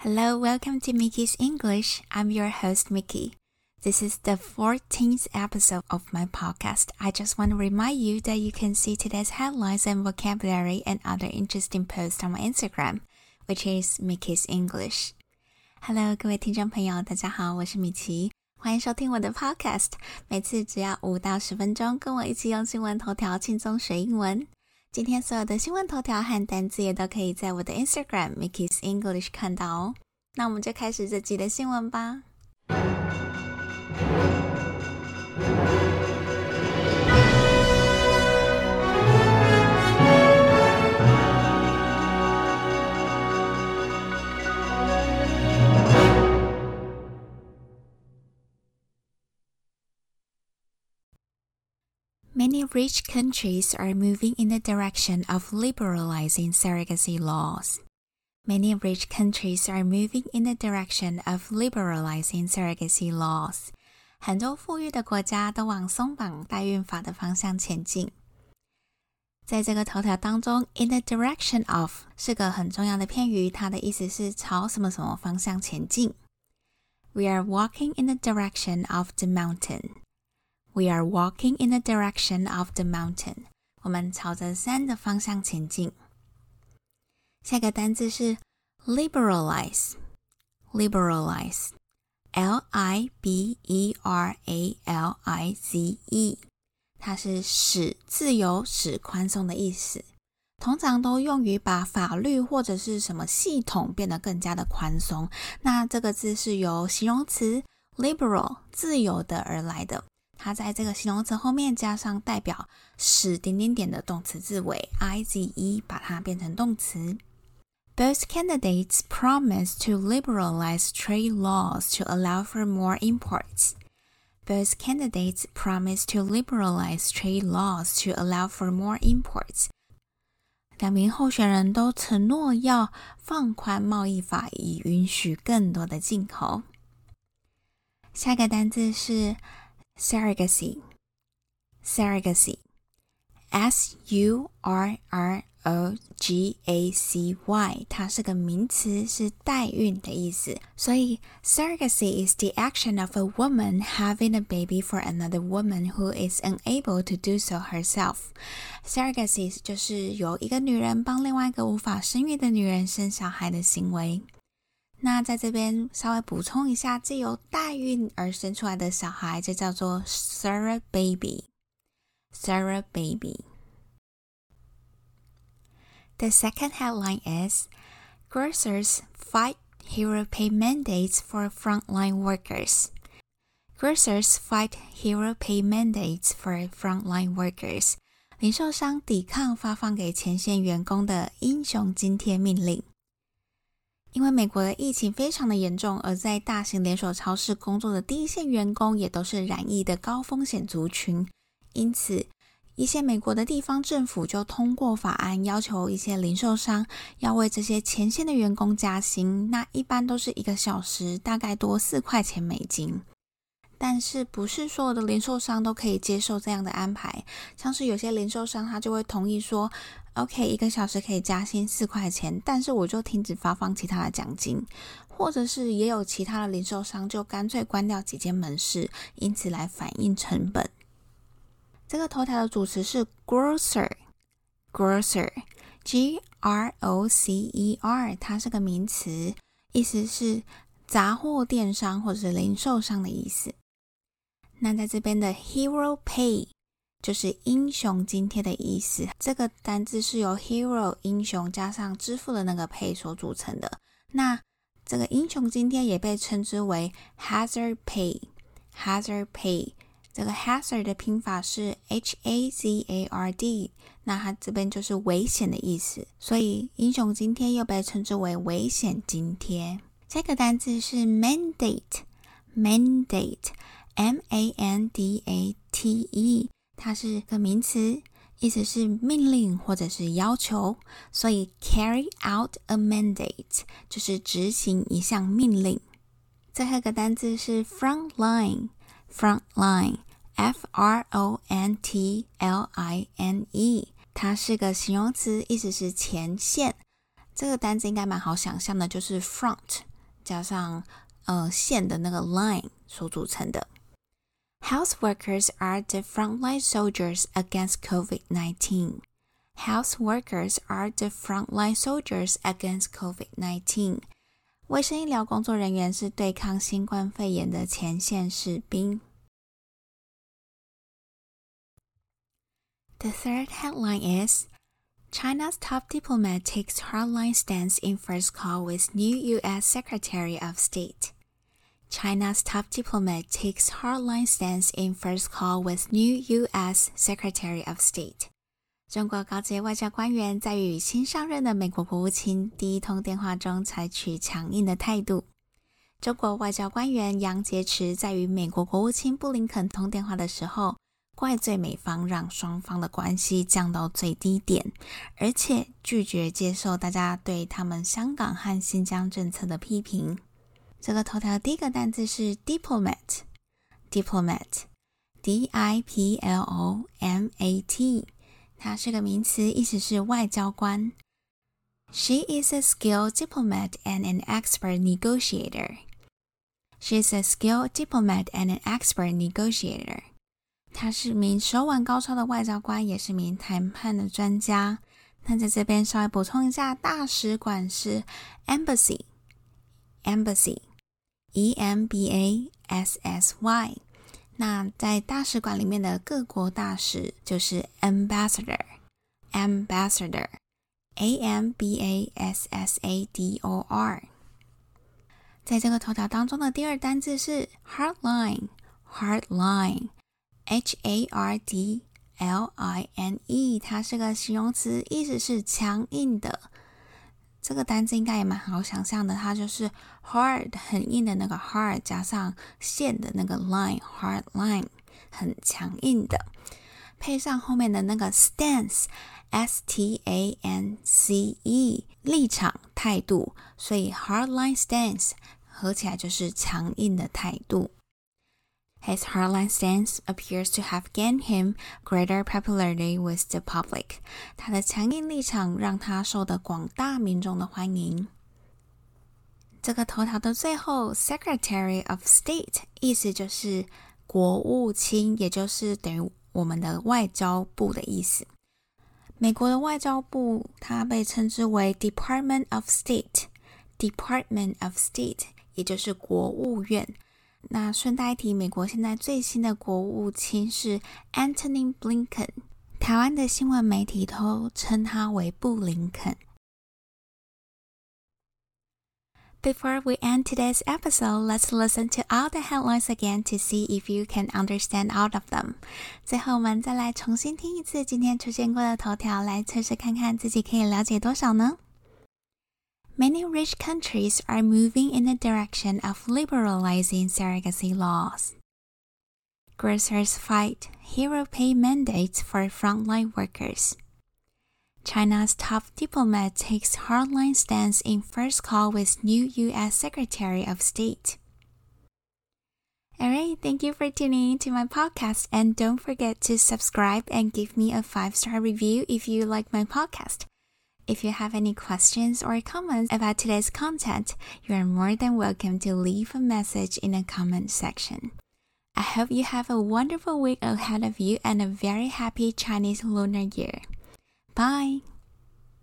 Hello, welcome to Mickey's English. I'm your host, Mickey. This is the 14th episode of my podcast. I just want to remind you that you can see today's headlines and vocabulary and other interesting posts on my Instagram, which is Mickey's English. Hello，各位听众朋友，大家好，我是米奇，欢迎收听我的 podcast。每次只要五到十分钟，跟我一起用新闻头条轻松学英文。 今天所有的新闻头条和单词也都可以在我的 Instagram Mickey's English 看到哦。那我们就开始这集的新闻吧。Many rich countries are moving in the direction of liberalizing surrogacy laws. Many rich countries are moving in the direction of liberalizing surrogacy laws. 很多富裕的国家都往松绑代孕法的方向前进。在这个头条当中，in the direction of 是个很重要的片语，它的意思是朝什么什么方向前进。We are walking in the direction of the mountain. We are walking in the direction of the mountain. 我们朝着山的方向前进。下个单词是 liberalize。liberalize。L I B E R A L I Z E，它是使自由、使宽松的意思，通常都用于把法律或者是什么系统变得更加的宽松。那这个字是由形容词 liberal 自由的而来的。 它在这个形容词后面加上代表使点点点的动词字尾 i z e，把它变成动词。Both candidates promise to liberalize trade laws to allow for more imports. Both candidates promise to liberalize trade laws to allow for more imports. 两名候选人都承诺要放宽贸易法，以允许更多的进口。下个单词是 surrogacy, surrogacy, S U R R O G A C Y，它是个名词，是代孕的意思。所以，surrogacy is the action of a woman having a baby for another woman who is unable to do so herself. Surrogacy 就是由一个女人帮另外一个无法生育的女人生小孩的行为。 那在这边稍微补充一下，借由代孕而生出来的小孩，这叫做 surrogate baby。surrogate baby。The second headline is Grocers fight hero pay mandates for frontline workers. Grocers fight hero pay mandates for frontline workers. 零售商抵抗发放给前线员工的英雄津贴命令。因为美国的疫情非常的严重，而在大型连锁超市工作的第一线员工也都是染疫的高风险族群，因此一些美国的地方政府就通过法案，要求一些零售商要为这些前线的员工加薪，那一般都是一个小时大概多四块钱美金。但是不是所有的零售商都可以接受这样的安排，像是有些零售商他就会同意说。OK，一个小时可以加薪四块钱，但是我就停止发放其他的奖金，或者是也有其他的零售商就干脆关掉几间门市，因此来反映成本。这个头条的主词是 grocer，grocer，G R O C E R，它是个名词，意思是杂货电商或者是零售商的意思。那在这边的 hero pay。就是英雄津贴的意思。这个单字是由 hero 英雄加上支付的那个 pay 所组成的。那这个英雄津贴也被称之为 hazard pay。hazard pay 这个 hazard 的拼法是 h a z a r d，那它这边就是危险的意思。所以英雄津贴又被称之为危险津贴。这个单字是 Mandate。Mandate。M A N D A T E，它是个名词，意思是命令或者是要求，所以 carry out a mandate 就是执行一项命令。最后一个单词是 frontline，frontline，f r o n t l i n e，它是个形容词，意思是前线。这个单词应该蛮好想象的，就是 front 加上呃线的那个 line 所组成的。Health workers are the frontline soldiers against COVID-19. Health workers are the frontline soldiers against COVID-19. 卫生医疗工作人员是对抗新冠肺炎的前线士兵。The third headline is China's top diplomat takes hardline stance in first call with new U.S. Secretary of State. China's top diplomat takes hardline stance in first call with new U.S. Secretary of State. 中国高级外交官员在与新上任的美国国务卿第一通电话中采取强硬的态度。中国外交官员杨洁篪在与美国国务卿布林肯通电话的时候，怪罪美方让双方的关系降到最低点，而且拒绝接受大家对他们香港和新疆政策的批评。这个头条第一个单词是 diplomat，diplomat，d i p l o m a t，它是个名词，意思是外交官。She is a skilled diplomat and an expert negotiator. She is a skilled diplomat and an expert negotiator. 他是名手腕高超的外交官，也是名谈判的专家。那在这边稍微补充一下，大使馆是 E M B A S S Y，。那在大使馆里面的各国大使就是 ambassador，ambassador，a m b a s s a d o r。在这个头条当中的第二单字是 hardline，hardline。H A R D L I N E，它是个形容词，意思是强硬的。这个单词应该也蛮好想象的，它就是 hard 很硬的那个 hard，加上线的那个 line，hard line 很强硬的，配上后面的那个 stance，S T A N C E 立场态度，所以 hard line stance 合起来就是强硬的态度。His hardline stance appears to have gained him greater popularity with the public。他的强硬立场让他受到广大民众的欢迎。这个头条的最后，Secretary of State 意思就是国务卿，也就是等于我们的外交部的意思。美国的外交部它被称之为 Department of State，Department of State 也就是国务院。 那顺带一提，美国现在最新的国务卿是 Antony Blinken，台湾的新闻媒体都称他为布林肯。Before we end today's episode, let's listen to all the headlines again to see if you can understand all of them. 最后，我们再来重新听一次今天出现过的头条，来测试看看自己可以了解多少呢？many rich countries are moving in the direction of liberalizing surrogacy laws. Grocers fight hero pay mandates for frontline workers. China's top diplomat takes hardline stance in first call with new U.S. Secretary of State. Alright, thank you for tuning in to my podcast and don't forget to subscribe and give me a 5-star review if you like my podcast. If you have any questions or comments about today's content, you are more than welcome to leave a message in the comment section. I hope you have a wonderful week ahead of you and a very happy Chinese Lunar Year. Bye!